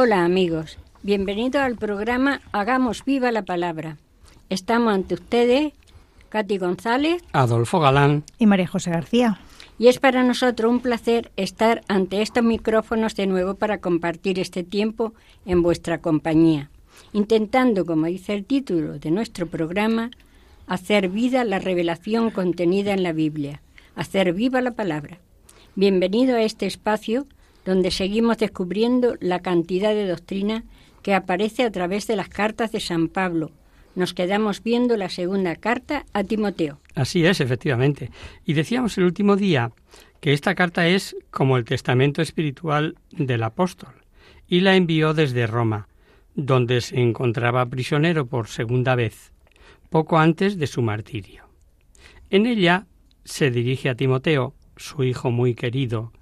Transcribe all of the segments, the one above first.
Hola amigos, bienvenidos al programa Hagamos viva la palabra. Estamos ante ustedes, Katy González, Adolfo Galán. y María José García. y es para nosotros un placer estar ante estos micrófonos de nuevo para compartir este tiempo en vuestra compañía, intentando, como dice el título de nuestro programa, hacer vida la revelación contenida en la Biblia, hacer viva la palabra. Bienvenido a este espacio donde seguimos descubriendo la cantidad de doctrina que aparece a través de las cartas de San Pablo. Nos quedamos viendo la segunda carta a Timoteo. Así es, efectivamente. Y decíamos el último día que esta carta es como el testamento espiritual del apóstol y la envió desde Roma, donde se encontraba prisionero por segunda vez, poco antes de su martirio. En ella se dirige a Timoteo, su hijo muy querido,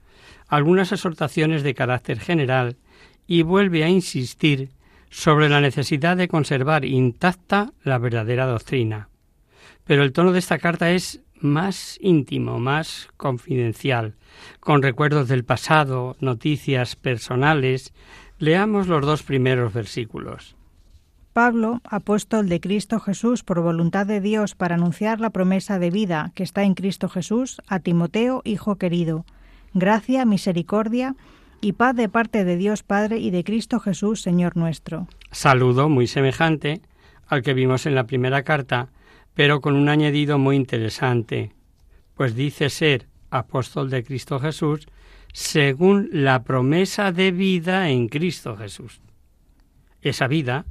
algunas exhortaciones de carácter general y vuelve a insistir sobre la necesidad de conservar intacta la verdadera doctrina. Pero el tono de esta carta es más íntimo, más confidencial, con recuerdos del pasado, noticias personales. Leamos los dos primeros versículos. Pablo, apóstol de Cristo Jesús por voluntad de Dios para anunciar la promesa de vida que está en Cristo Jesús, a Timoteo, hijo querido. Gracia, misericordia y paz de parte de Dios Padre y de Cristo Jesús, Señor nuestro. Saludo muy semejante al que vimos en la primera carta, pero con un añadido muy interesante, pues dice ser apóstol de Cristo Jesús según la promesa de vida en Cristo Jesús. Esa vida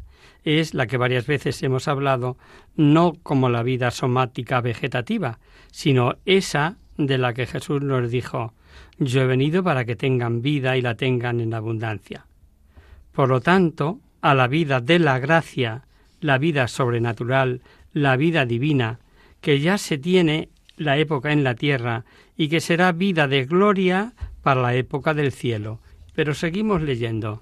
es la que varias veces hemos hablado, no como la vida somática vegetativa, sino esa de la que Jesús nos dijo, yo he venido para que tengan vida y la tengan en abundancia. Por lo tanto, a la vida de la gracia, la vida sobrenatural, la vida divina, que ya se tiene la época en la tierra y que será vida de gloria para la época del cielo. Pero seguimos leyendo.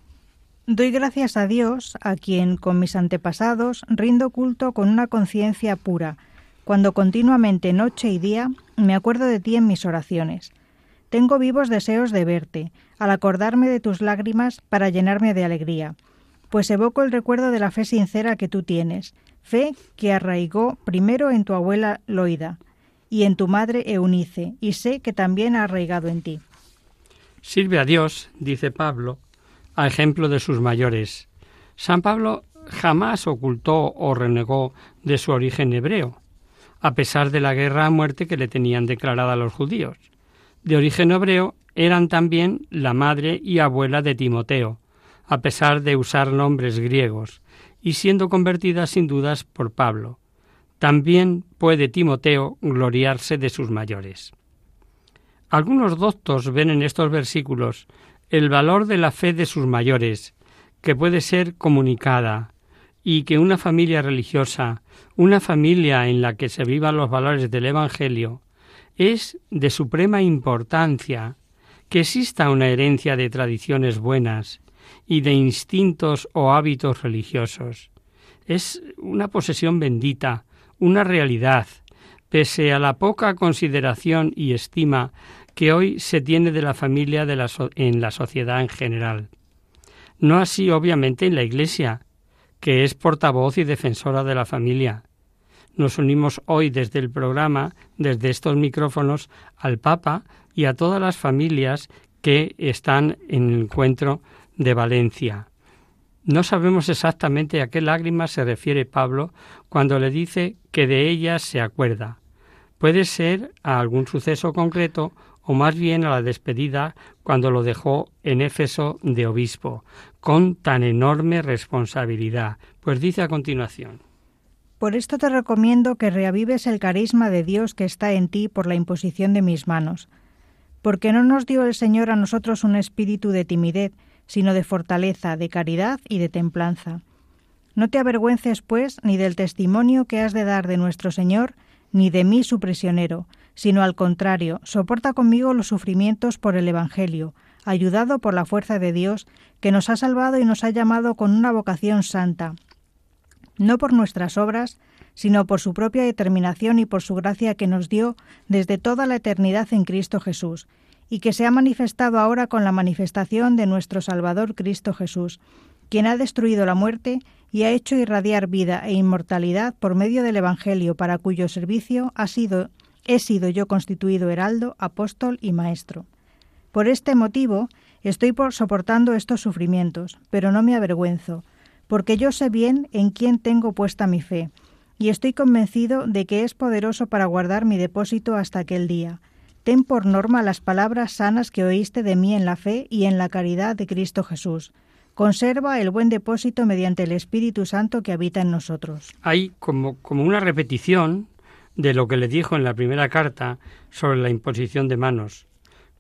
Doy gracias a Dios, a quien con mis antepasados rindo culto con una conciencia pura, cuando continuamente noche y día me acuerdo de ti en mis oraciones. Tengo vivos deseos de verte, al acordarme de tus lágrimas para llenarme de alegría, pues evoco el recuerdo de la fe sincera que tú tienes, fe que arraigó primero en tu abuela Loida y en tu madre Eunice, y sé que también ha arraigado en ti. Sirve a Dios, dice Pablo, a ejemplo de sus mayores. San Pablo jamás ocultó o renegó de su origen hebreo, a pesar de la guerra a muerte que le tenían declarada los judíos. De origen hebreo eran también la madre y abuela de Timoteo, a pesar de usar nombres griegos, y siendo convertida sin dudas por Pablo. También puede Timoteo gloriarse de sus mayores. Algunos doctos ven en estos versículos el valor de la fe de sus mayores, que puede ser comunicada, y que una familia religiosa, una familia en la que se vivan los valores del Evangelio, es de suprema importancia que exista una herencia de tradiciones buenas y de instintos o hábitos religiosos. Es una posesión bendita, una realidad, pese a la poca consideración y estima que hoy se tiene de la familia en la sociedad en general. No así, obviamente, en la Iglesia, que es portavoz y defensora de la familia. Nos unimos hoy desde el programa, desde estos micrófonos, al Papa y a todas las familias que están en el encuentro de Valencia. No sabemos exactamente a qué lágrimas se refiere Pablo cuando le dice que de ellas se acuerda. Puede ser a algún suceso concreto o más bien a la despedida cuando lo dejó en Éfeso de obispo, con tan enorme responsabilidad. Pues dice a continuación. Por esto te recomiendo que reavives el carisma de Dios que está en ti por la imposición de mis manos. Porque no nos dio el Señor a nosotros un espíritu de timidez, sino de fortaleza, de caridad y de templanza. No te avergüences, pues, ni del testimonio que has de dar de nuestro Señor, ni de mí su prisionero, sino al contrario, soporta conmigo los sufrimientos por el Evangelio, ayudado por la fuerza de Dios, que nos ha salvado y nos ha llamado con una vocación santa, no por nuestras obras, sino por su propia determinación y por su gracia que nos dio desde toda la eternidad en Cristo Jesús, y que se ha manifestado ahora con la manifestación de nuestro Salvador Cristo Jesús, quien ha destruido la muerte y ha hecho irradiar vida e inmortalidad por medio del Evangelio, para cuyo servicio ha sido, he sido yo constituido heraldo, apóstol y maestro. Por este motivo estoy por soportando estos sufrimientos, pero no me avergüenzo, porque yo sé bien en quién tengo puesta mi fe, y estoy convencido de que es poderoso para guardar mi depósito hasta aquel día. Ten por norma las palabras sanas que oíste de mí en la fe y en la caridad de Cristo Jesús conserva el buen depósito mediante el Espíritu Santo que habita en nosotros. Hay como, como una repetición de lo que le dijo en la primera carta sobre la imposición de manos,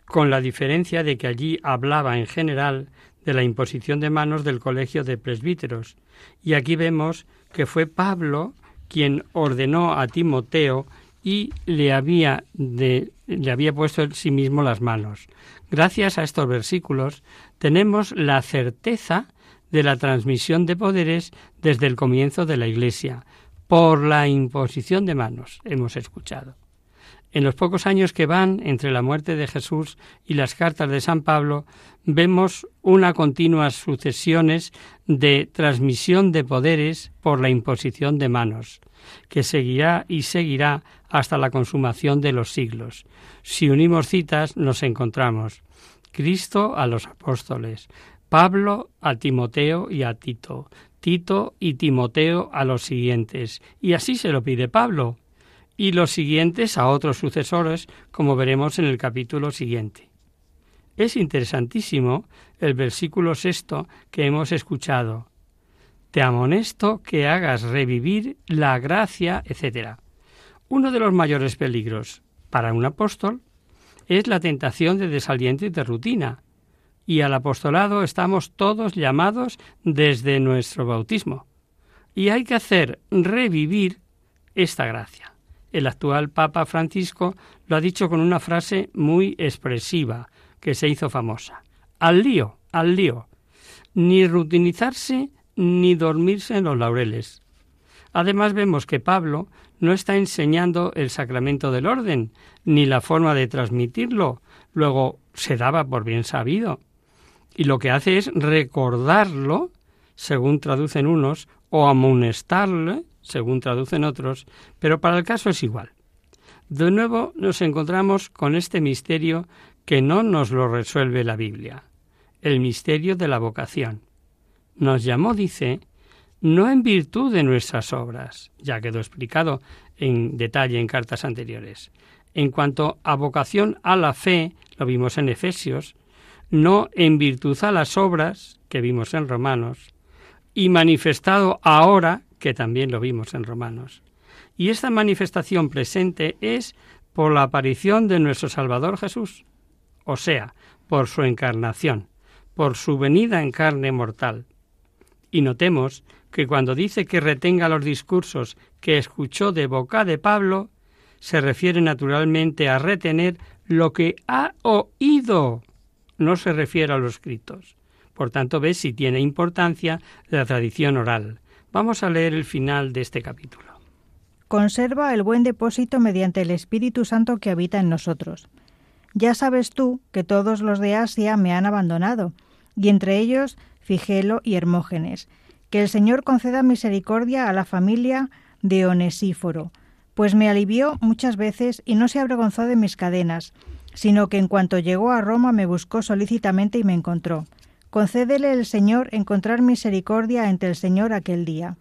con la diferencia de que allí hablaba en general de la imposición de manos del colegio de presbíteros, y aquí vemos que fue Pablo quien ordenó a Timoteo y le había, de, le había puesto en sí mismo las manos. Gracias a estos versículos tenemos la certeza de la transmisión de poderes desde el comienzo de la Iglesia, por la imposición de manos, hemos escuchado. En los pocos años que van entre la muerte de Jesús y las cartas de San Pablo, vemos una continuas sucesiones de transmisión de poderes por la imposición de manos, que seguirá y seguirá hasta la consumación de los siglos. Si unimos citas, nos encontramos Cristo a los apóstoles, Pablo a Timoteo y a Tito, Tito y Timoteo a los siguientes, y así se lo pide Pablo, y los siguientes a otros sucesores, como veremos en el capítulo siguiente. Es interesantísimo el versículo sexto que hemos escuchado. Te amonesto que hagas revivir la gracia, etc. Uno de los mayores peligros para un apóstol es la tentación de desaliento y de rutina. Y al apostolado estamos todos llamados desde nuestro bautismo. Y hay que hacer revivir esta gracia. El actual Papa Francisco lo ha dicho con una frase muy expresiva que se hizo famosa. Al lío, al lío. Ni rutinizarse ni dormirse en los laureles. Además vemos que Pablo no está enseñando el sacramento del orden, ni la forma de transmitirlo. Luego se daba por bien sabido. Y lo que hace es recordarlo, según traducen unos, o amonestarle, según traducen otros, pero para el caso es igual. De nuevo nos encontramos con este misterio que no nos lo resuelve la Biblia, el misterio de la vocación. Nos llamó, dice, no en virtud de nuestras obras, ya quedó explicado en detalle en cartas anteriores. En cuanto a vocación a la fe, lo vimos en Efesios, no en virtud a las obras, que vimos en Romanos, y manifestado ahora, que también lo vimos en Romanos. Y esta manifestación presente es por la aparición de nuestro Salvador Jesús, o sea, por su encarnación, por su venida en carne mortal. Y notemos que cuando dice que retenga los discursos que escuchó de boca de Pablo, se refiere naturalmente a retener lo que ha oído, no se refiere a los escritos. Por tanto, ves si tiene importancia la tradición oral. Vamos a leer el final de este capítulo. Conserva el buen depósito mediante el Espíritu Santo que habita en nosotros. Ya sabes tú que todos los de Asia me han abandonado, y entre ellos Figelo y Hermógenes, que el Señor conceda misericordia a la familia de Onesíforo, pues me alivió muchas veces y no se avergonzó de mis cadenas, sino que en cuanto llegó a Roma me buscó solícitamente y me encontró. Concédele el Señor encontrar misericordia ante el Señor aquel día.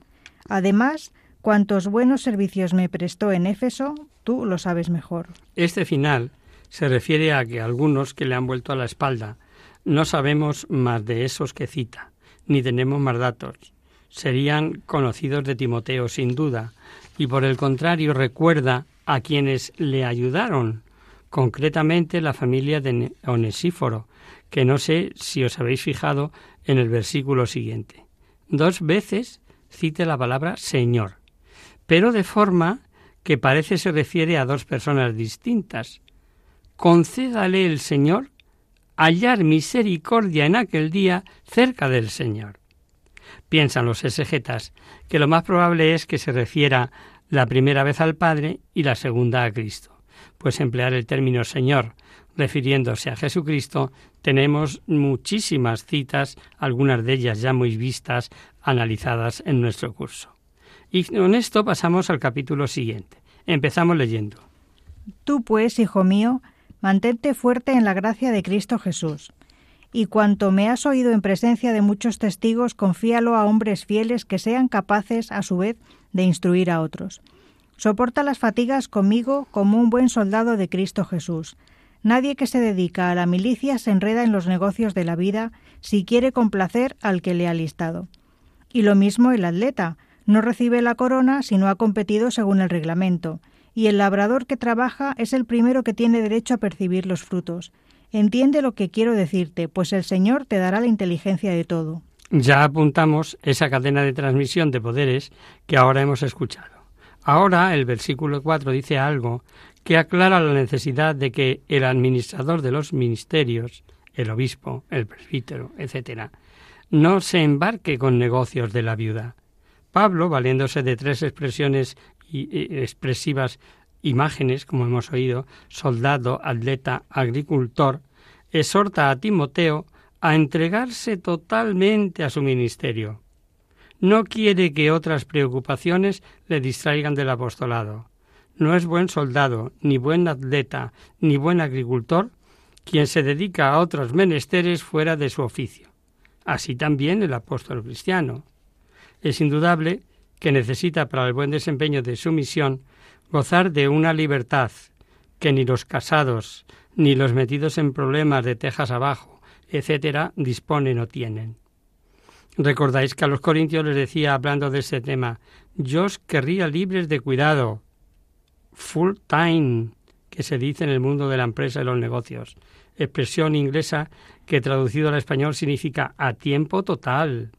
Además, cuantos buenos servicios me prestó en Éfeso, tú lo sabes mejor. Este final se refiere a que algunos que le han vuelto a la espalda no sabemos más de esos que cita, ni tenemos más datos. Serían conocidos de Timoteo, sin duda, y por el contrario recuerda a quienes le ayudaron, concretamente la familia de Onesíforo, que no sé si os habéis fijado en el versículo siguiente. Dos veces cite la palabra Señor, pero de forma que parece se refiere a dos personas distintas. Concédale el Señor hallar misericordia en aquel día cerca del Señor. Piensan los exegetas que lo más probable es que se refiera la primera vez al Padre y la segunda a Cristo, pues emplear el término Señor refiriéndose a Jesucristo tenemos muchísimas citas, algunas de ellas ya muy vistas, analizadas en nuestro curso. Y con esto pasamos al capítulo siguiente. Empezamos leyendo. Tú pues, hijo mío, mantente fuerte en la gracia de Cristo Jesús. Y cuanto me has oído en presencia de muchos testigos, confíalo a hombres fieles que sean capaces, a su vez, de instruir a otros. Soporta las fatigas conmigo como un buen soldado de Cristo Jesús. Nadie que se dedica a la milicia se enreda en los negocios de la vida si quiere complacer al que le ha listado. Y lo mismo el atleta, no recibe la corona si no ha competido según el reglamento, y el labrador que trabaja es el primero que tiene derecho a percibir los frutos. Entiende lo que quiero decirte, pues el Señor te dará la inteligencia de todo. Ya apuntamos esa cadena de transmisión de poderes que ahora hemos escuchado. Ahora el versículo 4 dice algo que aclara la necesidad de que el administrador de los ministerios, el obispo, el presbítero, etc., no se embarque con negocios de la viuda. Pablo, valiéndose de tres expresiones expresivas imágenes, como hemos oído, soldado, atleta, agricultor, exhorta a Timoteo a entregarse totalmente a su ministerio. No quiere que otras preocupaciones le distraigan del apostolado. No es buen soldado, ni buen atleta, ni buen agricultor quien se dedica a otros menesteres fuera de su oficio. Así también el apóstol cristiano. Es indudable que necesita para el buen desempeño de su misión gozar de una libertad que ni los casados, ni los metidos en problemas de tejas abajo, etcétera, disponen o tienen. Recordáis que a los corintios les decía, hablando de ese tema, yo os querría libres de cuidado, full time, que se dice en el mundo de la empresa y los negocios, expresión inglesa que traducido al español significa a tiempo total.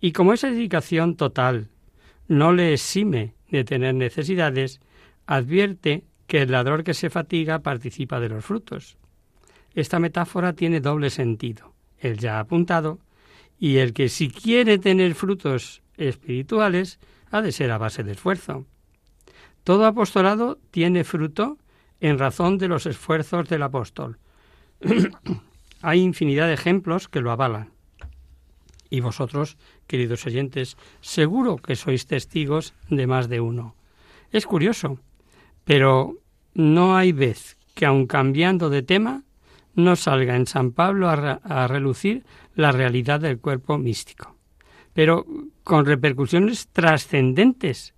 Y como esa dedicación total no le exime de tener necesidades, advierte que el ladrón que se fatiga participa de los frutos. Esta metáfora tiene doble sentido, el ya apuntado, y el que si quiere tener frutos espirituales ha de ser a base de esfuerzo. Todo apostolado tiene fruto en razón de los esfuerzos del apóstol. Hay infinidad de ejemplos que lo avalan. Y vosotros, queridos oyentes, seguro que sois testigos de más de uno. Es curioso, pero no hay vez que aun cambiando de tema no salga en San Pablo a, relucir la realidad del cuerpo místico, pero con repercusiones trascendentes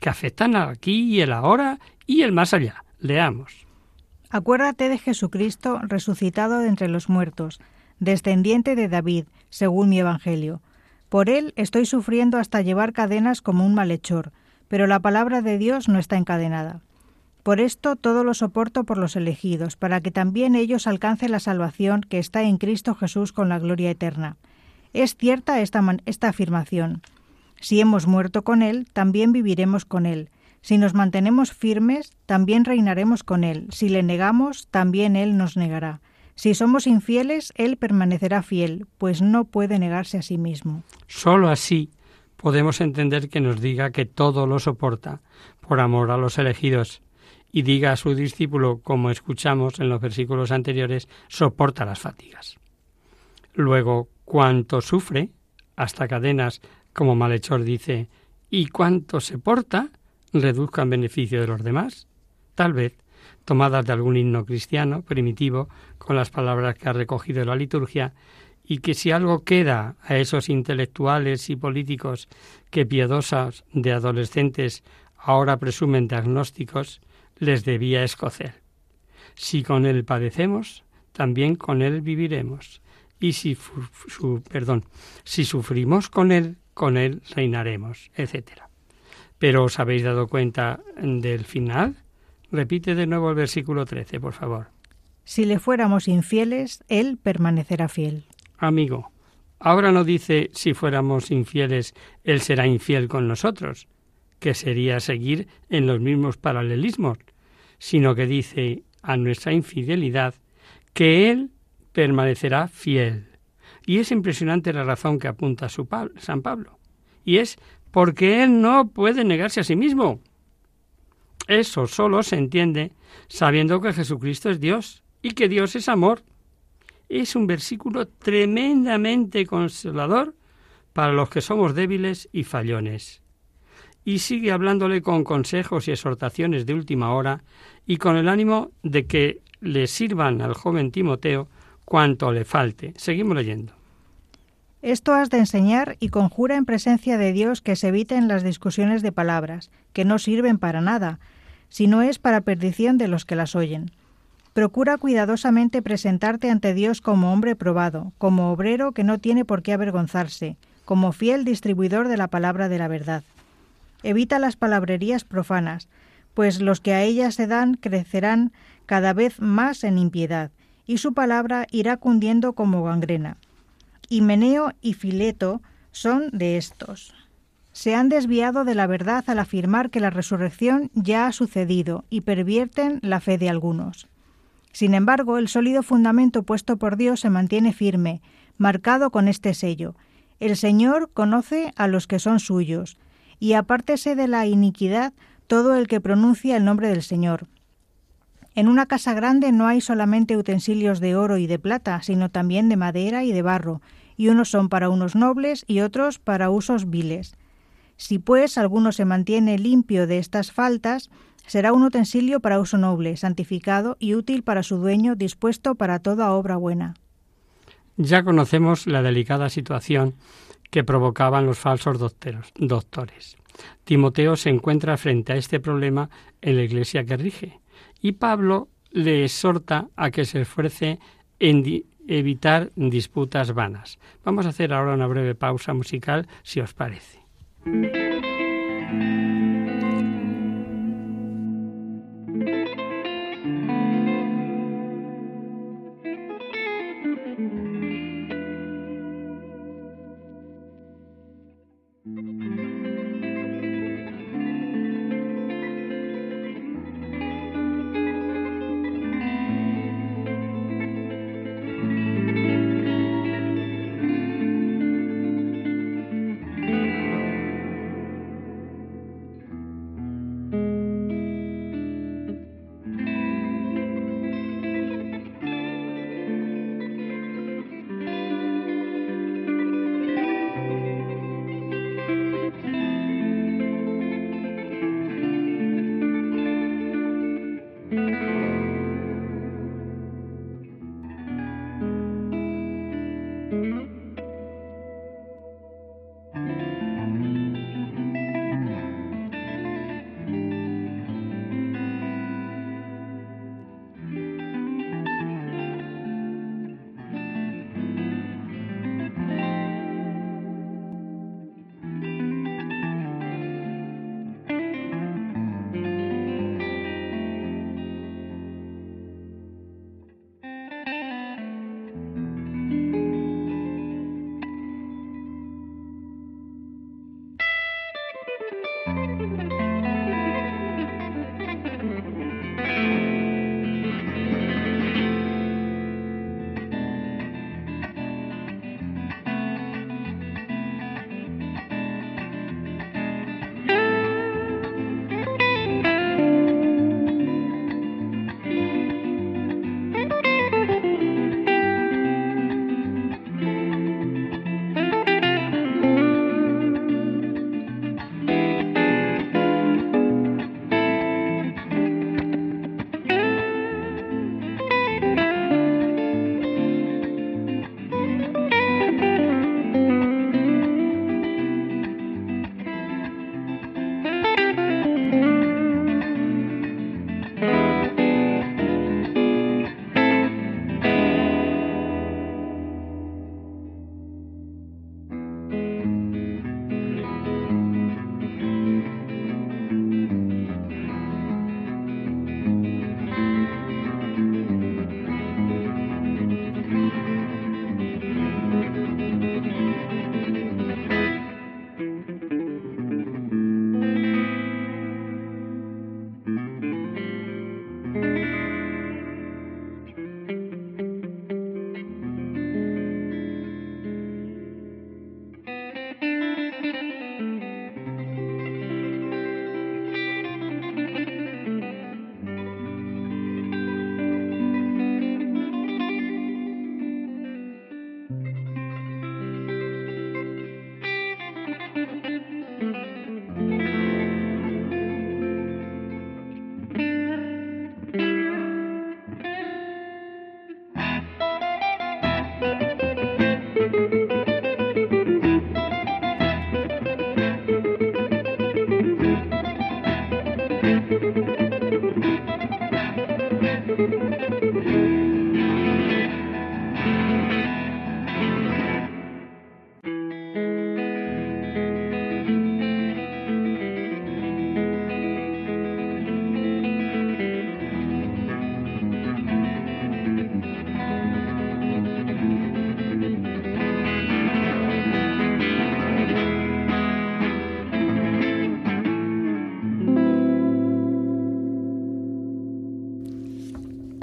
que afectan aquí y el ahora y el más allá. Leamos. Acuérdate de Jesucristo resucitado de entre los muertos, descendiente de David, según mi Evangelio. Por él estoy sufriendo hasta llevar cadenas como un malhechor, pero la palabra de Dios no está encadenada. Por esto todo lo soporto por los elegidos, para que también ellos alcancen la salvación que está en Cristo Jesús con la gloria eterna. Es cierta esta, esta afirmación. Si hemos muerto con Él, también viviremos con Él. Si nos mantenemos firmes, también reinaremos con Él. Si le negamos, también Él nos negará. Si somos infieles, Él permanecerá fiel, pues no puede negarse a sí mismo. Solo así podemos entender que nos diga que todo lo soporta, por amor a los elegidos, y diga a su discípulo, como escuchamos en los versículos anteriores, soporta las fatigas. Luego, cuanto sufre, hasta cadenas, como malhechor dice, y cuanto se porta, reduzca en beneficio de los demás, tal vez tomadas de algún himno cristiano primitivo con las palabras que ha recogido la liturgia y que si algo queda a esos intelectuales y políticos que piadosas de adolescentes ahora presumen diagnósticos, les debía escocer. Si con él padecemos, también con él viviremos. Y si, su, perdón, si sufrimos con él, con él reinaremos, etc. Pero ¿os habéis dado cuenta del final? Repite de nuevo el versículo 13, por favor. Si le fuéramos infieles, él permanecerá fiel. Amigo, ahora no dice si fuéramos infieles, él será infiel con nosotros, que sería seguir en los mismos paralelismos, sino que dice a nuestra infidelidad que Él permanecerá fiel. Y es impresionante la razón que apunta su San Pablo. Y es porque Él no puede negarse a sí mismo. Eso solo se entiende sabiendo que Jesucristo es Dios y que Dios es amor. Es un versículo tremendamente consolador para los que somos débiles y fallones. Y sigue hablándole con consejos y exhortaciones de última hora y con el ánimo de que le sirvan al joven Timoteo cuanto le falte. Seguimos leyendo. Esto has de enseñar y conjura en presencia de Dios que se eviten las discusiones de palabras, que no sirven para nada, sino es para perdición de los que las oyen. Procura cuidadosamente presentarte ante Dios como hombre probado, como obrero que no tiene por qué avergonzarse, como fiel distribuidor de la palabra de la verdad. Evita las palabrerías profanas, pues los que a ellas se dan crecerán cada vez más en impiedad, y su palabra irá cundiendo como gangrena. Himeneo y Fileto son de estos. Se han desviado de la verdad al afirmar que la resurrección ya ha sucedido y pervierten la fe de algunos. Sin embargo, el sólido fundamento puesto por Dios se mantiene firme, marcado con este sello. El Señor conoce a los que son suyos, y apártese de la iniquidad todo el que pronuncia el nombre del Señor. En una casa grande no hay solamente utensilios de oro y de plata, sino también de madera y de barro, y unos son para unos nobles y otros para usos viles. Si pues alguno se mantiene limpio de estas faltas, será un utensilio para uso noble, santificado y útil para su dueño, dispuesto para toda obra buena. Ya conocemos la delicada situación que provocaban los falsos doctores. Timoteo se encuentra frente a este problema en la iglesia que rige y Pablo le exhorta a que se esfuerce en evitar disputas vanas. Vamos a hacer ahora una breve pausa musical, si os parece.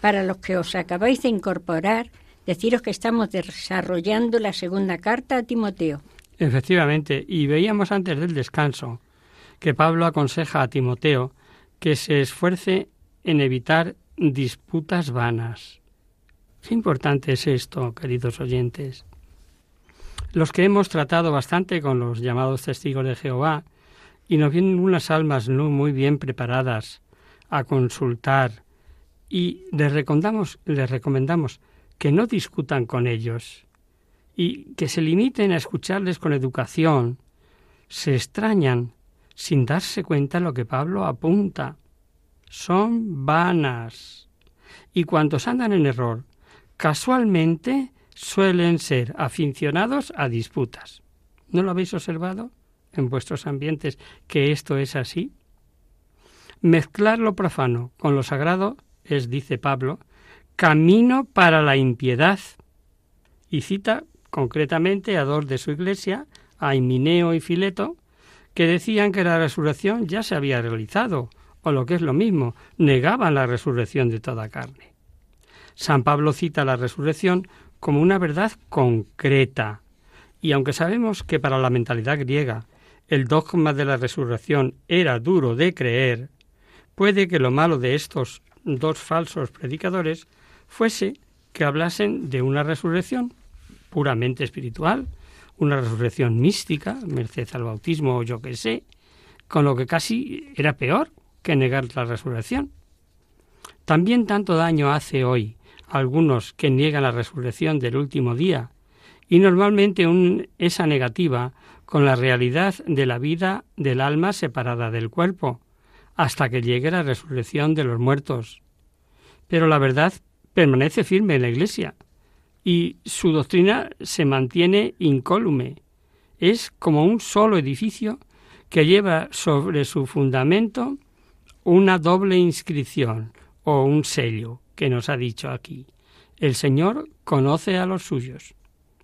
Para los que os acabáis de incorporar, deciros que estamos desarrollando la segunda carta a Timoteo. Efectivamente, y veíamos antes del descanso que Pablo aconseja a Timoteo que se esfuerce en evitar disputas vanas. Qué importante es esto, queridos oyentes. Los que hemos tratado bastante con los llamados testigos de Jehová, y nos vienen unas almas no muy bien preparadas a consultar y les recomendamos, les recomendamos que no discutan con ellos y que se limiten a escucharles con educación. Se extrañan sin darse cuenta lo que Pablo apunta. Son vanas. Y cuantos andan en error, casualmente suelen ser aficionados a disputas. ¿No lo habéis observado en vuestros ambientes que esto es así? Mezclar lo profano con lo sagrado es, dice Pablo, camino para la impiedad. Y cita concretamente a dos de su iglesia, a Himineo y Fileto, que decían que la resurrección ya se había realizado, o lo que es lo mismo, negaban la resurrección de toda carne. San Pablo cita la resurrección como una verdad concreta, y aunque sabemos que para la mentalidad griega el dogma de la resurrección era duro de creer, puede que lo malo de estos dos falsos predicadores fuese que hablasen de una resurrección puramente espiritual, una resurrección mística, merced al bautismo o yo que sé, con lo que casi era peor que negar la resurrección. También tanto daño hace hoy algunos que niegan la resurrección del último día, y normalmente esa negativa con la realidad de la vida del alma separada del cuerpo, hasta que llegue la resurrección de los muertos. Pero la verdad permanece firme en la Iglesia y su doctrina se mantiene incólume. Es como un solo edificio que lleva sobre su fundamento una doble inscripción o un sello que nos ha dicho aquí. El Señor conoce a los suyos.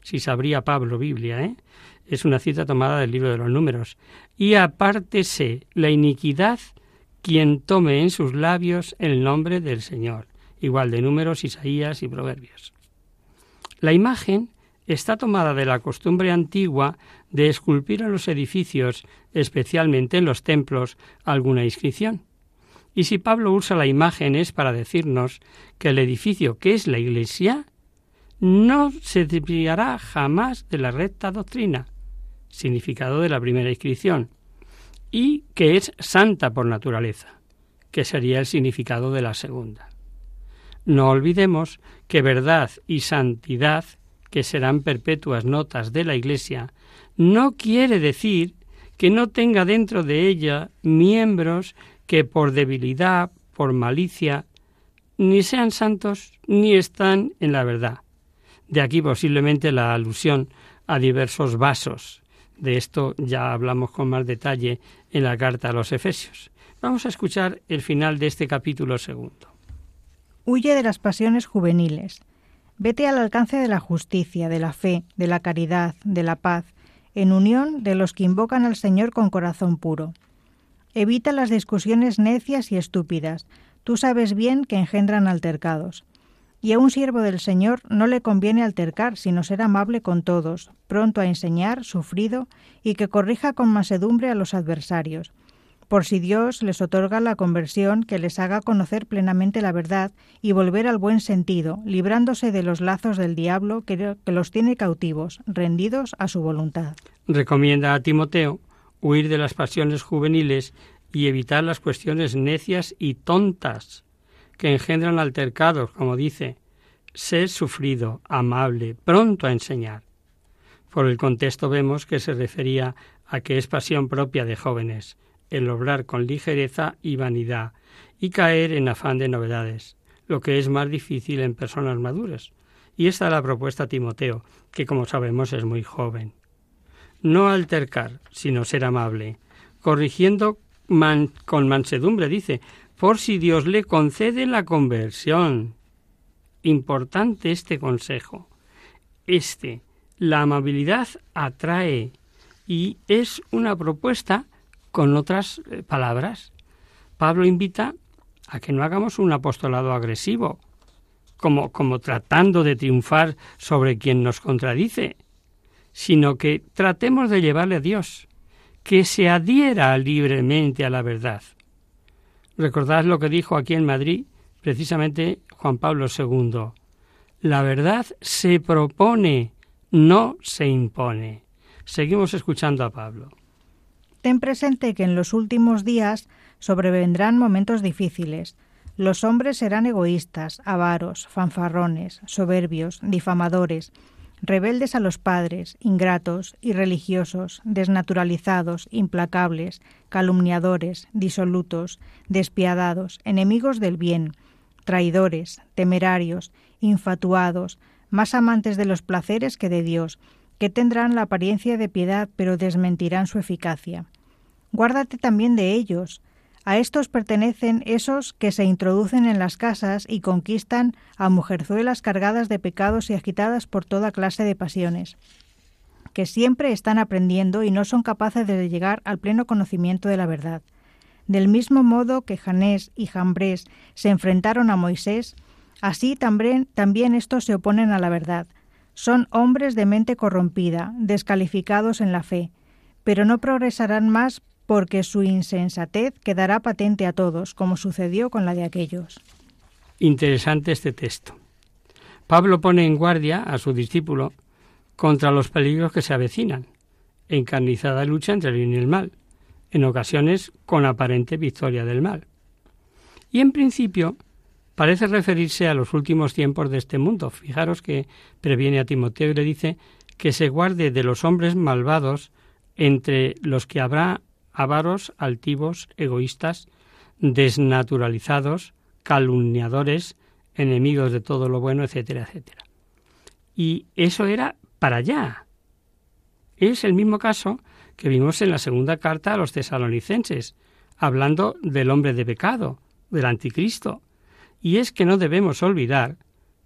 Si sabría Pablo Biblia, ¿eh? Es una cita tomada del libro de los números. Y apártese la iniquidad quien tome en sus labios el nombre del Señor. Igual de números, Isaías y Proverbios. La imagen está tomada de la costumbre antigua de esculpir en los edificios, especialmente en los templos, alguna inscripción. Y si Pablo usa la imagen es para decirnos que el edificio que es la Iglesia no se desviará jamás de la recta doctrina, significado de la primera inscripción, y que es santa por naturaleza, que sería el significado de la segunda. No olvidemos que verdad y santidad, que serán perpetuas notas de la Iglesia, no quiere decir que no tenga dentro de ella miembros que por debilidad, por malicia, ni sean santos ni están en la verdad. De aquí posiblemente la alusión a diversos vasos, de esto ya hablamos con más detalle en la carta a los Efesios. Vamos a escuchar el final de este capítulo segundo. Huye de las pasiones juveniles. Vete al alcance de la justicia, de la fe, de la caridad, de la paz, en unión de los que invocan al Señor con corazón puro. Evita las discusiones necias y estúpidas. Tú sabes bien que engendran altercados. Y a un siervo del Señor no le conviene altercar, sino ser amable con todos, pronto a enseñar, sufrido, y que corrija con masedumbre a los adversarios. por si Dios les otorga la conversión que les haga conocer plenamente la verdad y volver al buen sentido, librándose de los lazos del diablo que, los tiene cautivos, rendidos a su voluntad. Recomienda a Timoteo huir de las pasiones juveniles y evitar las cuestiones necias y tontas que engendran altercados, como dice, sé sufrido, amable, pronto a enseñar. Por el contexto vemos que se refería a que es pasión propia de jóvenes, el obrar con ligereza y vanidad, y caer en afán de novedades, lo que es más difícil en personas maduras. Y esta es la propuesta a Timoteo, que como sabemos es muy joven. No altercar, sino ser amable, corrigiendo con mansedumbre, dice, por si Dios le concede la conversión. Importante este consejo. Este, la amabilidad atrae y es una propuesta con otras eh, palabras, Pablo invita a que no hagamos un apostolado agresivo, como, como tratando de triunfar sobre quien nos contradice, sino que tratemos de llevarle a Dios, que se adhiera libremente a la verdad. Recordad lo que dijo aquí en Madrid precisamente Juan Pablo II. La verdad se propone, no se impone. Seguimos escuchando a Pablo. Ten presente que en los últimos días sobrevendrán momentos difíciles. Los hombres serán egoístas, avaros, fanfarrones, soberbios, difamadores, rebeldes a los padres, ingratos, irreligiosos, desnaturalizados, implacables, calumniadores, disolutos, despiadados, enemigos del bien, traidores, temerarios, infatuados, más amantes de los placeres que de Dios, que tendrán la apariencia de piedad pero desmentirán su eficacia. Guárdate también de ellos. A estos pertenecen esos que se introducen en las casas y conquistan a mujerzuelas cargadas de pecados y agitadas por toda clase de pasiones, que siempre están aprendiendo y no son capaces de llegar al pleno conocimiento de la verdad. Del mismo modo que Janés y Jambres se enfrentaron a Moisés, así también, también estos se oponen a la verdad. Son hombres de mente corrompida, descalificados en la fe, pero no progresarán más porque su insensatez quedará patente a todos, como sucedió con la de aquellos. Interesante este texto. Pablo pone en guardia a su discípulo contra los peligros que se avecinan, encarnizada lucha entre el bien y el mal, en ocasiones con aparente victoria del mal. Y en principio parece referirse a los últimos tiempos de este mundo. Fijaros que previene a Timoteo y le dice que se guarde de los hombres malvados entre los que habrá avaros, altivos, egoístas, desnaturalizados, calumniadores, enemigos de todo lo bueno, etcétera, etcétera. Y eso era para allá. Es el mismo caso que vimos en la segunda carta a los tesalonicenses, hablando del hombre de pecado, del anticristo. Y es que no debemos olvidar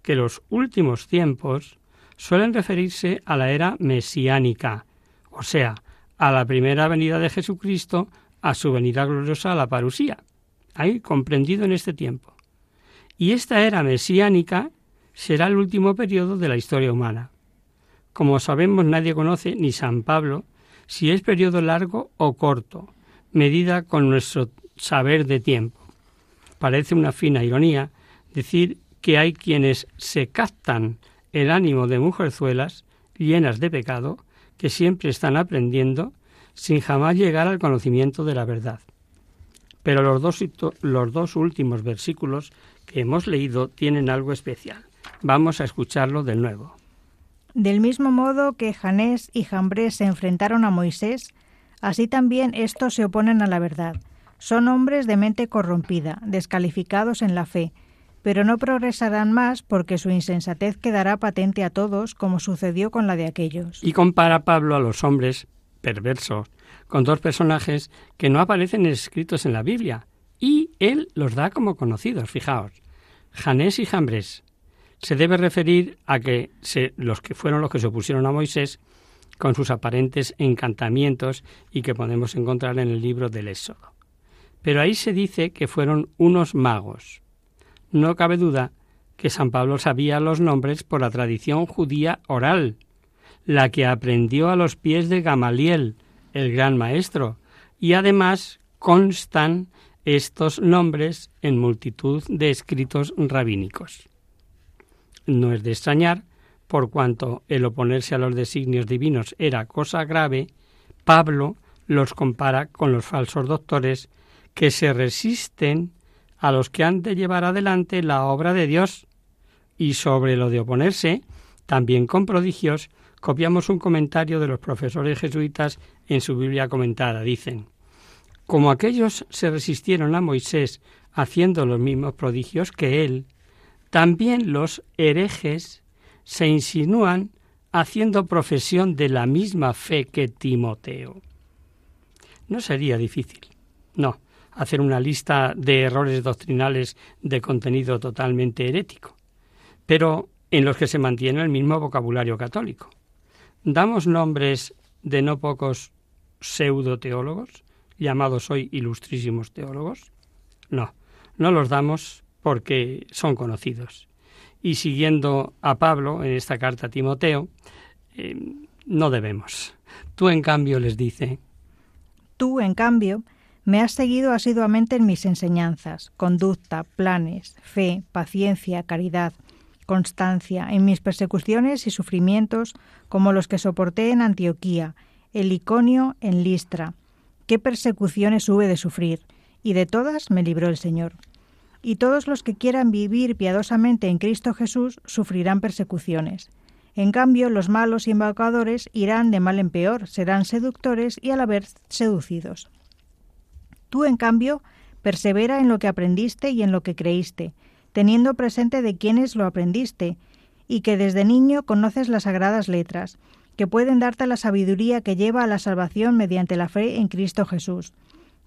que los últimos tiempos suelen referirse a la era mesiánica, o sea, a la primera venida de Jesucristo, a su venida gloriosa a la parusía. Ahí comprendido en este tiempo. Y esta era mesiánica será el último periodo de la historia humana. Como sabemos, nadie conoce, ni San Pablo, si es periodo largo o corto, medida con nuestro saber de tiempo. Parece una fina ironía decir que hay quienes se captan el ánimo de mujerzuelas llenas de pecado que siempre están aprendiendo sin jamás llegar al conocimiento de la verdad. Pero los dos, los dos últimos versículos que hemos leído tienen algo especial. Vamos a escucharlo de nuevo. Del mismo modo que Janés y Jambrés se enfrentaron a Moisés, así también estos se oponen a la verdad. Son hombres de mente corrompida, descalificados en la fe, pero no progresarán más porque su insensatez quedará patente a todos, como sucedió con la de aquellos. Y compara Pablo a los hombres perversos con dos personajes que no aparecen escritos en la Biblia, y él los da como conocidos, fijaos. Janés y Jambres. Se debe referir a que se, los que fueron los que se opusieron a Moisés con sus aparentes encantamientos y que podemos encontrar en el libro del Éxodo. Pero ahí se dice que fueron unos magos, no cabe duda que San Pablo sabía los nombres por la tradición judía oral, la que aprendió a los pies de Gamaliel, el gran maestro, y además constan estos nombres en multitud de escritos rabínicos. No es de extrañar, por cuanto el oponerse a los designios divinos era cosa grave, Pablo los compara con los falsos doctores que se resisten a los que han de llevar adelante la obra de Dios. Y sobre lo de oponerse, también con prodigios, copiamos un comentario de los profesores jesuitas en su Biblia comentada. Dicen, como aquellos se resistieron a Moisés haciendo los mismos prodigios que él, también los herejes se insinúan haciendo profesión de la misma fe que Timoteo. No sería difícil, no, hacer una lista de errores doctrinales de contenido totalmente herético, pero en los que se mantiene el mismo vocabulario católico. Damos nombres de no pocos pseudo-teólogos, llamados hoy ilustrísimos teólogos. No, no los damos porque son conocidos. Y siguiendo a Pablo en esta carta a Timoteo, eh, no debemos. Tú, en cambio, les dice. Tú, en cambio, me has seguido asiduamente en mis enseñanzas, conducta, planes, fe, paciencia, caridad, constancia, en mis persecuciones y sufrimientos, como los que soporté en Antioquía, el Iconio en Listra. Qué persecuciones hube de sufrir, y de todas me libró el Señor. Y todos los que quieran vivir piadosamente en Cristo Jesús sufrirán persecuciones. En cambio, los malos invocadores irán de mal en peor, serán seductores y a la seducidos. Tú, en cambio, persevera en lo que aprendiste y en lo que creíste, teniendo presente de quiénes lo aprendiste, y que desde niño conoces las sagradas letras, que pueden darte la sabiduría que lleva a la salvación mediante la fe en Cristo Jesús.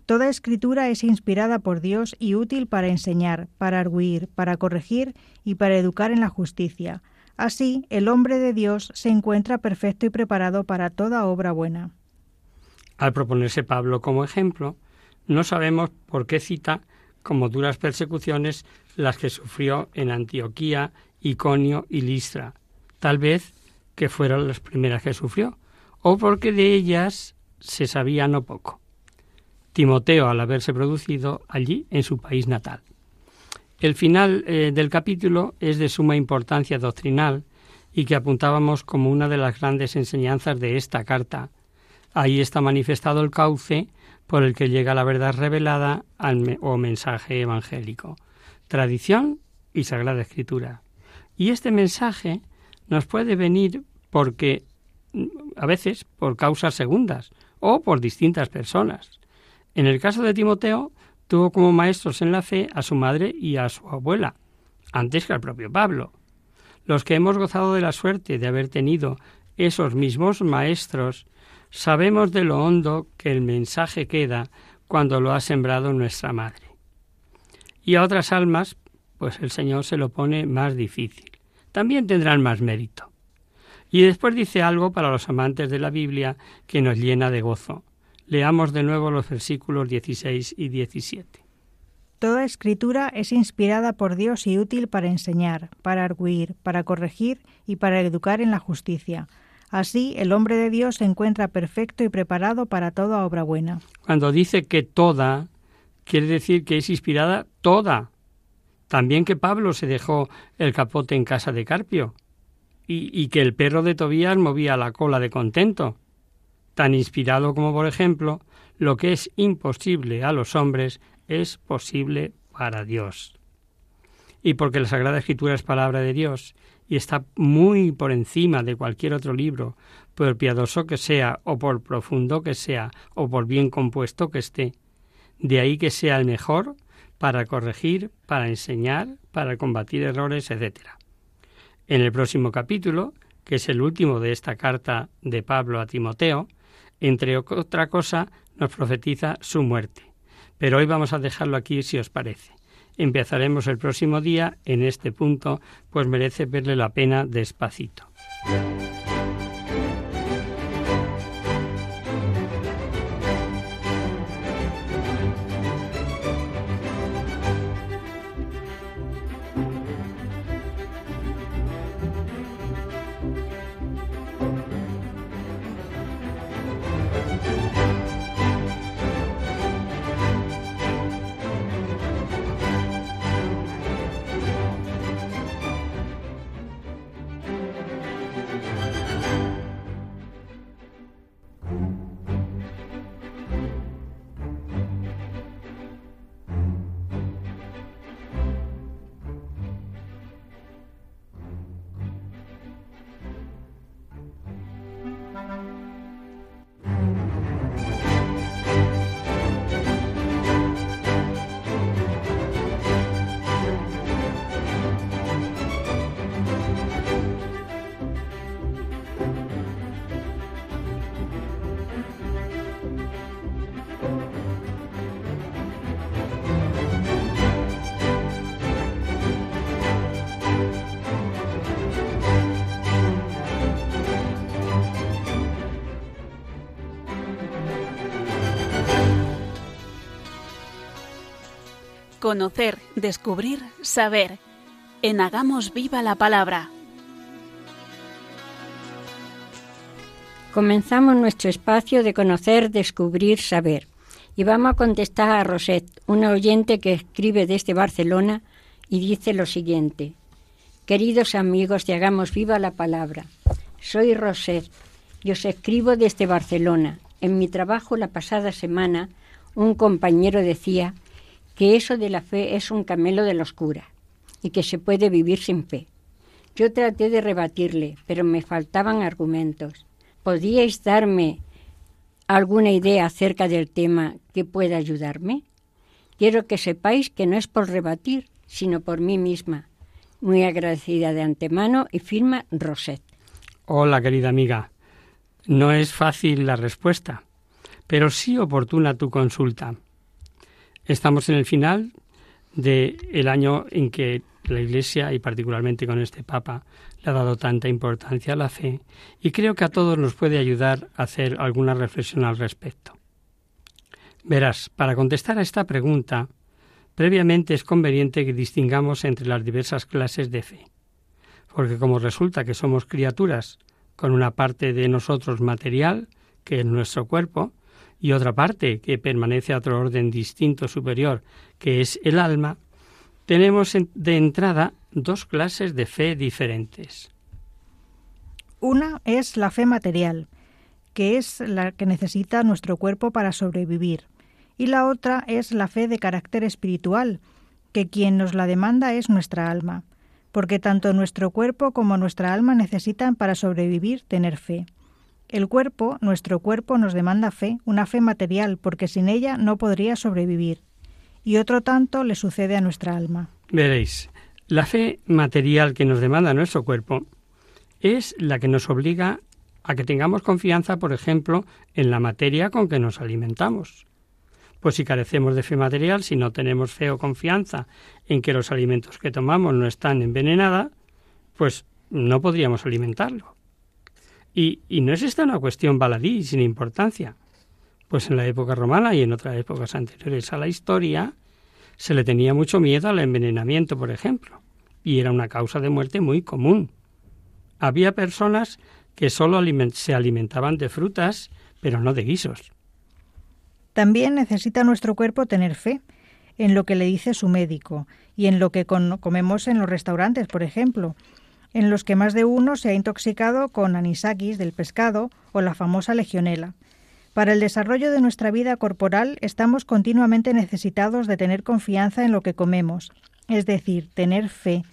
Toda escritura es inspirada por Dios y útil para enseñar, para arguir, para corregir y para educar en la justicia. Así, el hombre de Dios se encuentra perfecto y preparado para toda obra buena. Al proponerse Pablo como ejemplo, no sabemos por qué cita como duras persecuciones las que sufrió en Antioquía, Iconio y Listra, tal vez que fueron las primeras que sufrió, o porque de ellas se sabía no poco. Timoteo al haberse producido allí en su país natal. El final eh, del capítulo es de suma importancia doctrinal y que apuntábamos como una de las grandes enseñanzas de esta carta. Ahí está manifestado el cauce por el que llega la verdad revelada al o mensaje evangélico, tradición y sagrada escritura. Y este mensaje nos puede venir porque mm, a veces por causas segundas o por distintas personas. En el caso de Timoteo, tuvo como maestros en la fe a su madre y a su abuela, antes que al propio Pablo. Los que hemos gozado de la suerte de haber tenido esos mismos maestros sabemos de lo hondo que el mensaje queda cuando lo ha sembrado nuestra madre. Y a otras almas, pues el Señor se lo pone más difícil. También tendrán más mérito. Y después dice algo para los amantes de la Biblia que nos llena de gozo. Leamos de nuevo los versículos 16 y 17. Toda escritura es inspirada por Dios y útil para enseñar, para arguir, para corregir y para educar en la justicia Así, el hombre de Dios se encuentra perfecto y preparado para toda obra buena. Cuando dice que toda, quiere decir que es inspirada toda. También que Pablo se dejó el capote en casa de Carpio y, y que el perro de Tobías movía la cola de contento. Tan inspirado como, por ejemplo, lo que es imposible a los hombres es posible para Dios. Y porque la Sagrada Escritura es palabra de Dios y está muy por encima de cualquier otro libro, por piadoso que sea, o por profundo que sea, o por bien compuesto que esté. De ahí que sea el mejor para corregir, para enseñar, para combatir errores, etc. En el próximo capítulo, que es el último de esta carta de Pablo a Timoteo, entre otra cosa, nos profetiza su muerte. Pero hoy vamos a dejarlo aquí si os parece. Empezaremos el próximo día en este punto, pues merece verle la pena despacito. Conocer, descubrir, saber. En Hagamos Viva la Palabra. Comenzamos nuestro espacio de conocer, descubrir, saber. Y vamos a contestar a Rosette, una oyente que escribe desde Barcelona y dice lo siguiente. Queridos amigos de Hagamos Viva la Palabra, soy Rosette y os escribo desde Barcelona. En mi trabajo la pasada semana un compañero decía que eso de la fe es un camelo de la oscura y que se puede vivir sin fe. Yo traté de rebatirle, pero me faltaban argumentos. ¿Podríais darme alguna idea acerca del tema que pueda ayudarme? Quiero que sepáis que no es por rebatir, sino por mí misma. Muy agradecida de antemano y firma Rosette. Hola, querida amiga. No es fácil la respuesta, pero sí oportuna tu consulta. Estamos en el final del el año en que la Iglesia, y particularmente con este Papa, le ha dado tanta importancia a la fe, y creo que a todos nos puede ayudar a hacer alguna reflexión al respecto. Verás, para contestar a esta pregunta, previamente es conveniente que distingamos entre las diversas clases de fe, porque como resulta que somos criaturas con una parte de nosotros material, que es nuestro cuerpo, y otra parte que permanece a otro orden distinto superior, que es el alma, tenemos de entrada dos clases de fe diferentes. Una es la fe material, que es la que necesita nuestro cuerpo para sobrevivir, y la otra es la fe de carácter espiritual, que quien nos la demanda es nuestra alma, porque tanto nuestro cuerpo como nuestra alma necesitan para sobrevivir tener fe. El cuerpo, nuestro cuerpo, nos demanda fe, una fe material, porque sin ella no podría sobrevivir. Y otro tanto le sucede a nuestra alma. Veréis, la fe material que nos demanda nuestro cuerpo es la que nos obliga a que tengamos confianza, por ejemplo, en la materia con que nos alimentamos. Pues si carecemos de fe material, si no tenemos fe o confianza en que los alimentos que tomamos no están envenenados, pues no podríamos alimentarlo. Y, no es esta una cuestión baladí, sin importancia. Pues en la época romana y en otras épocas anteriores a la historia se le tenía mucho miedo al envenenamiento, por ejemplo, y era una causa de muerte muy común. Había personas que solo se alimentaban de frutas, pero no de guisos. También necesita nuestro cuerpo tener fe en lo que le dice su médico y en lo que comemos en los restaurantes, por ejemplo, en los que más de uno se ha intoxicado con anisakis del pescado o la famosa legionela. Para el desarrollo de nuestra vida corporal estamos continuamente necesitados de tener confianza en lo que comemos, es decir, tener fe.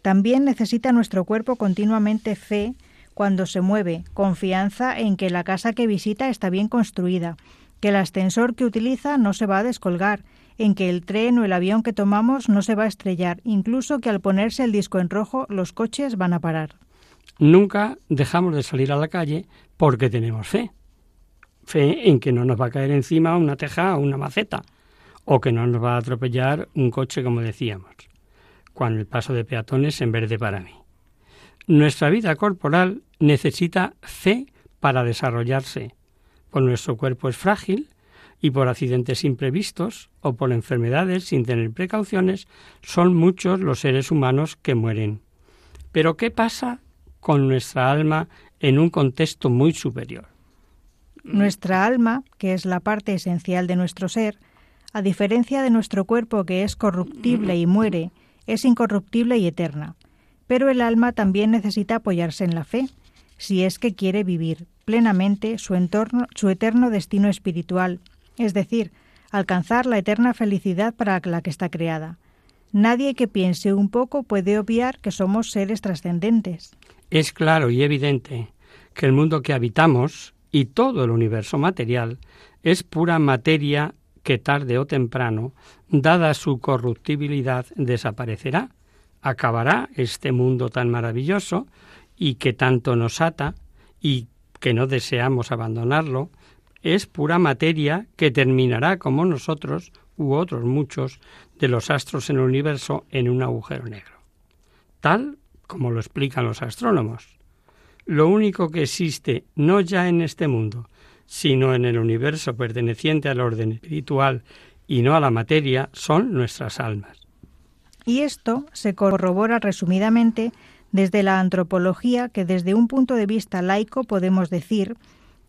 También necesita nuestro cuerpo continuamente fe cuando se mueve, confianza en que la casa que visita está bien construida, que el ascensor que utiliza no se va a descolgar, en que el tren o el avión que tomamos no se va a estrellar, incluso que al ponerse el disco en rojo los coches van a parar. Nunca dejamos de salir a la calle porque tenemos fe. Fe en que no nos va a caer encima una teja o una maceta, o que no nos va a atropellar un coche, como decíamos, con el paso de peatones en verde para mí. Nuestra vida corporal necesita fe para desarrollarse, pues nuestro cuerpo es frágil y por accidentes imprevistos o por enfermedades sin tener precauciones, son muchos los seres humanos que mueren. Pero ¿qué pasa con nuestra alma en un contexto muy superior? Nuestra alma, que es la parte esencial de nuestro ser, a diferencia de nuestro cuerpo que es corruptible y muere, es incorruptible y eterna. Pero el alma también necesita apoyarse en la fe, si es que quiere vivir plenamente su, entorno, su eterno destino espiritual, es decir, alcanzar la eterna felicidad para la que está creada. Nadie que piense un poco puede obviar que somos seres trascendentes. Es claro y evidente que el mundo que habitamos y todo el universo material es pura materia que tarde o temprano, dada su corruptibilidad, desaparecerá. Acabará este mundo tan maravilloso y que tanto nos ata y que no deseamos abandonarlo, es pura materia que terminará como nosotros u otros muchos de los astros en el universo en un agujero negro. Tal como lo explican los astrónomos. Lo único que existe no ya en este mundo, sino en el universo perteneciente al orden espiritual y no a la materia son nuestras almas. Y esto se corrobora resumidamente desde la antropología que desde un punto de vista laico podemos decir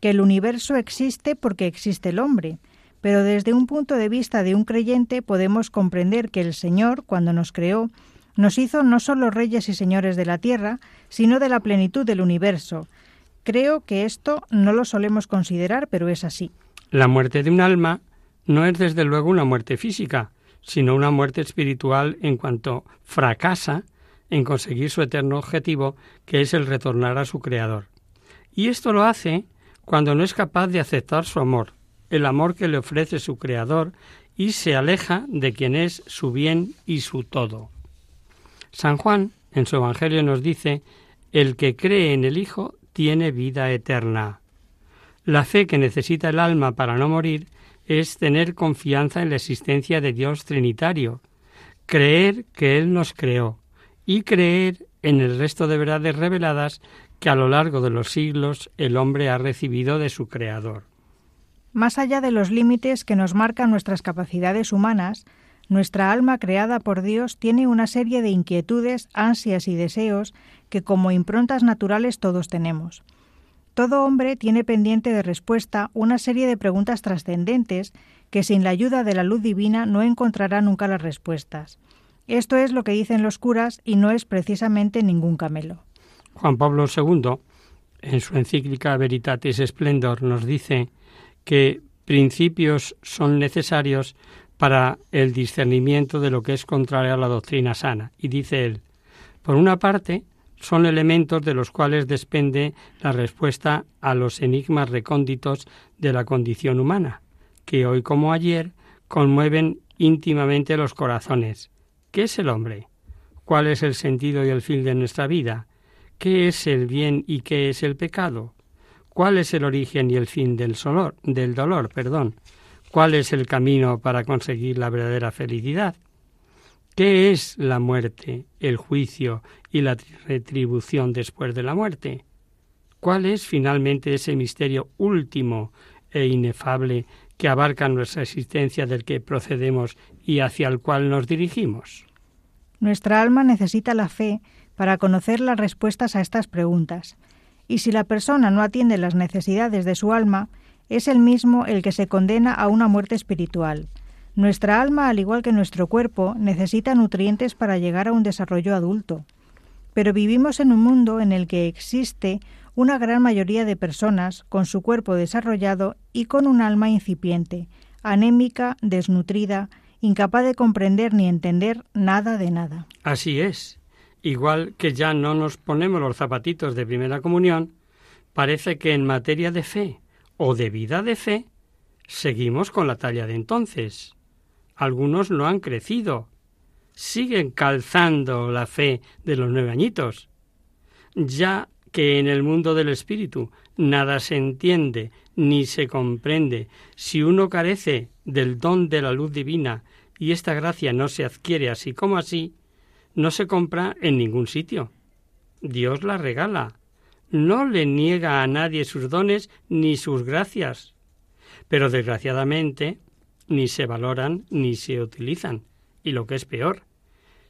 que el universo existe porque existe el hombre, pero desde un punto de vista de un creyente podemos comprender que el Señor, cuando nos creó, nos hizo no solo reyes y señores de la tierra, sino de la plenitud del universo. Creo que esto no lo solemos considerar, pero es así. La muerte de un alma no es desde luego una muerte física, sino una muerte espiritual en cuanto fracasa en conseguir su eterno objetivo, que es el retornar a su Creador. Y esto lo hace cuando no es capaz de aceptar su amor, el amor que le ofrece su Creador, y se aleja de quien es su bien y su todo. San Juan, en su Evangelio, nos dice, el que cree en el Hijo tiene vida eterna. La fe que necesita el alma para no morir es tener confianza en la existencia de Dios Trinitario, creer que Él nos creó y creer en el resto de verdades reveladas que a lo largo de los siglos el hombre ha recibido de su Creador. Más allá de los límites que nos marcan nuestras capacidades humanas, nuestra alma creada por Dios tiene una serie de inquietudes, ansias y deseos que como improntas naturales todos tenemos. Todo hombre tiene pendiente de respuesta una serie de preguntas trascendentes que sin la ayuda de la luz divina no encontrará nunca las respuestas. Esto es lo que dicen los curas y no es precisamente ningún camelo. Juan Pablo II, en su encíclica Veritatis Splendor, nos dice que principios son necesarios para el discernimiento de lo que es contrario a la doctrina sana. Y dice él, por una parte, son elementos de los cuales depende la respuesta a los enigmas recónditos de la condición humana, que hoy como ayer conmueven íntimamente los corazones. ¿Qué es el hombre? ¿Cuál es el sentido y el fin de nuestra vida? ¿Qué es el bien y qué es el pecado? ¿Cuál es el origen y el fin del, del dolor? Perdón? ¿Cuál es el camino para conseguir la verdadera felicidad? ¿Qué es la muerte, el juicio y la retribución después de la muerte? ¿Cuál es finalmente ese misterio último e inefable que abarca nuestra existencia del que procedemos y hacia el cual nos dirigimos? Nuestra alma necesita la fe para conocer las respuestas a estas preguntas, y si la persona no atiende las necesidades de su alma, es el mismo el que se condena a una muerte espiritual, nuestra alma, al igual que nuestro cuerpo, necesita nutrientes para llegar a un desarrollo adulto. Pero vivimos en un mundo en el que existe una gran mayoría de personas con su cuerpo desarrollado y con un alma incipiente, anémica, desnutrida, incapaz de comprender ni entender nada de nada. Así es. Igual que ya no nos ponemos los zapatitos de primera comunión, parece que en materia de fe o de vida de fe, seguimos con la talla de entonces algunos no han crecido, siguen calzando la fe de los nueve añitos. Ya que en el mundo del espíritu nada se entiende ni se comprende, si uno carece del don de la luz divina y esta gracia no se adquiere así como así, no se compra en ningún sitio. Dios la regala. No le niega a nadie sus dones ni sus gracias. Pero desgraciadamente ni se valoran ni se utilizan. Y lo que es peor,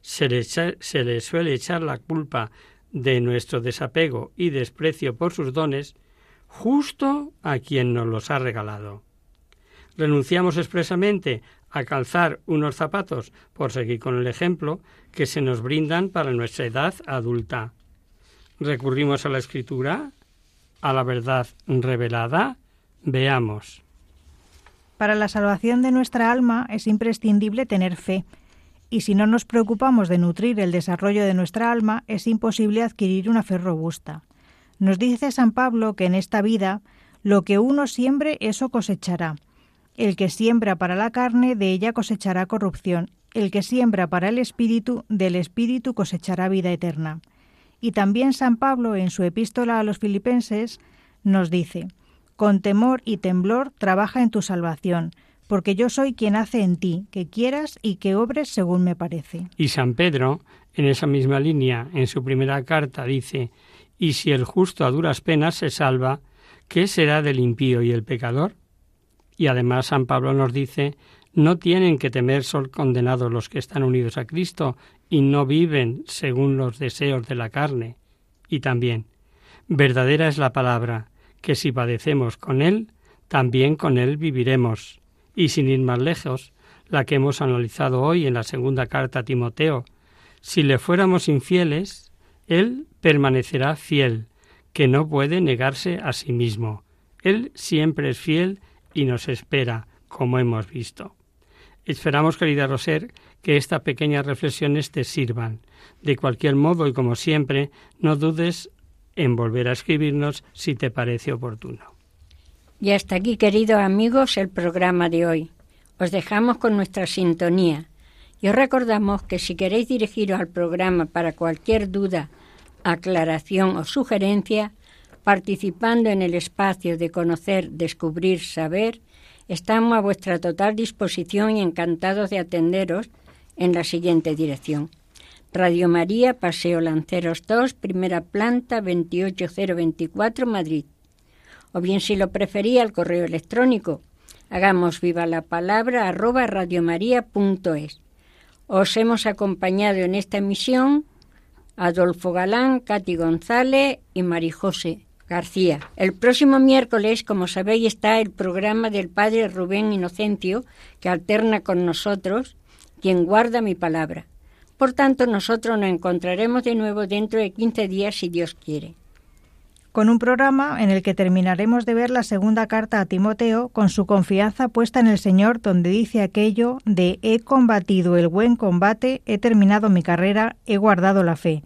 se le, se le suele echar la culpa de nuestro desapego y desprecio por sus dones justo a quien nos los ha regalado. Renunciamos expresamente a calzar unos zapatos por seguir con el ejemplo que se nos brindan para nuestra edad adulta. Recurrimos a la escritura, a la verdad revelada. Veamos. Para la salvación de nuestra alma es imprescindible tener fe, y si no nos preocupamos de nutrir el desarrollo de nuestra alma, es imposible adquirir una fe robusta. Nos dice San Pablo que en esta vida lo que uno siembre, eso cosechará. El que siembra para la carne, de ella cosechará corrupción. El que siembra para el espíritu, del espíritu cosechará vida eterna. Y también San Pablo, en su epístola a los filipenses, nos dice, con temor y temblor trabaja en tu salvación, porque yo soy quien hace en ti, que quieras y que obres según me parece. Y San Pedro, en esa misma línea, en su primera carta, dice, Y si el justo a duras penas se salva, ¿qué será del impío y el pecador? Y además San Pablo nos dice, No tienen que temer ser condenados los que están unidos a Cristo y no viven según los deseos de la carne. Y también, verdadera es la palabra, que si padecemos con Él, también con Él viviremos. Y sin ir más lejos, la que hemos analizado hoy en la segunda carta a Timoteo, si le fuéramos infieles, Él permanecerá fiel, que no puede negarse a sí mismo. Él siempre es fiel y nos espera, como hemos visto. Esperamos, querida Roser, que estas pequeñas reflexiones te sirvan. De cualquier modo y como siempre, no dudes en volver a escribirnos si te parece oportuno. Y hasta aquí, queridos amigos, el programa de hoy. Os dejamos con nuestra sintonía y os recordamos que si queréis dirigiros al programa para cualquier duda, aclaración o sugerencia, participando en el espacio de conocer, descubrir, saber, estamos a vuestra total disposición y encantados de atenderos en la siguiente dirección. Radio María, Paseo Lanceros 2, primera planta, 28024, Madrid. O bien, si lo prefería, el correo electrónico. Hagamos viva la palabra arroba radiomaria.es. Os hemos acompañado en esta emisión Adolfo Galán, Katy González y Marijose García. El próximo miércoles, como sabéis, está el programa del Padre Rubén Inocencio, que alterna con nosotros, quien guarda mi palabra. Por tanto, nosotros nos encontraremos de nuevo dentro de 15 días, si Dios quiere con un programa en el que terminaremos de ver la segunda carta a Timoteo con su confianza puesta en el Señor, donde dice aquello de he combatido el buen combate, he terminado mi carrera, he guardado la fe.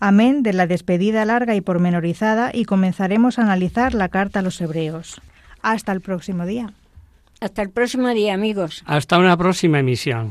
Amén de la despedida larga y pormenorizada y comenzaremos a analizar la carta a los hebreos. Hasta el próximo día. Hasta el próximo día, amigos. Hasta una próxima emisión.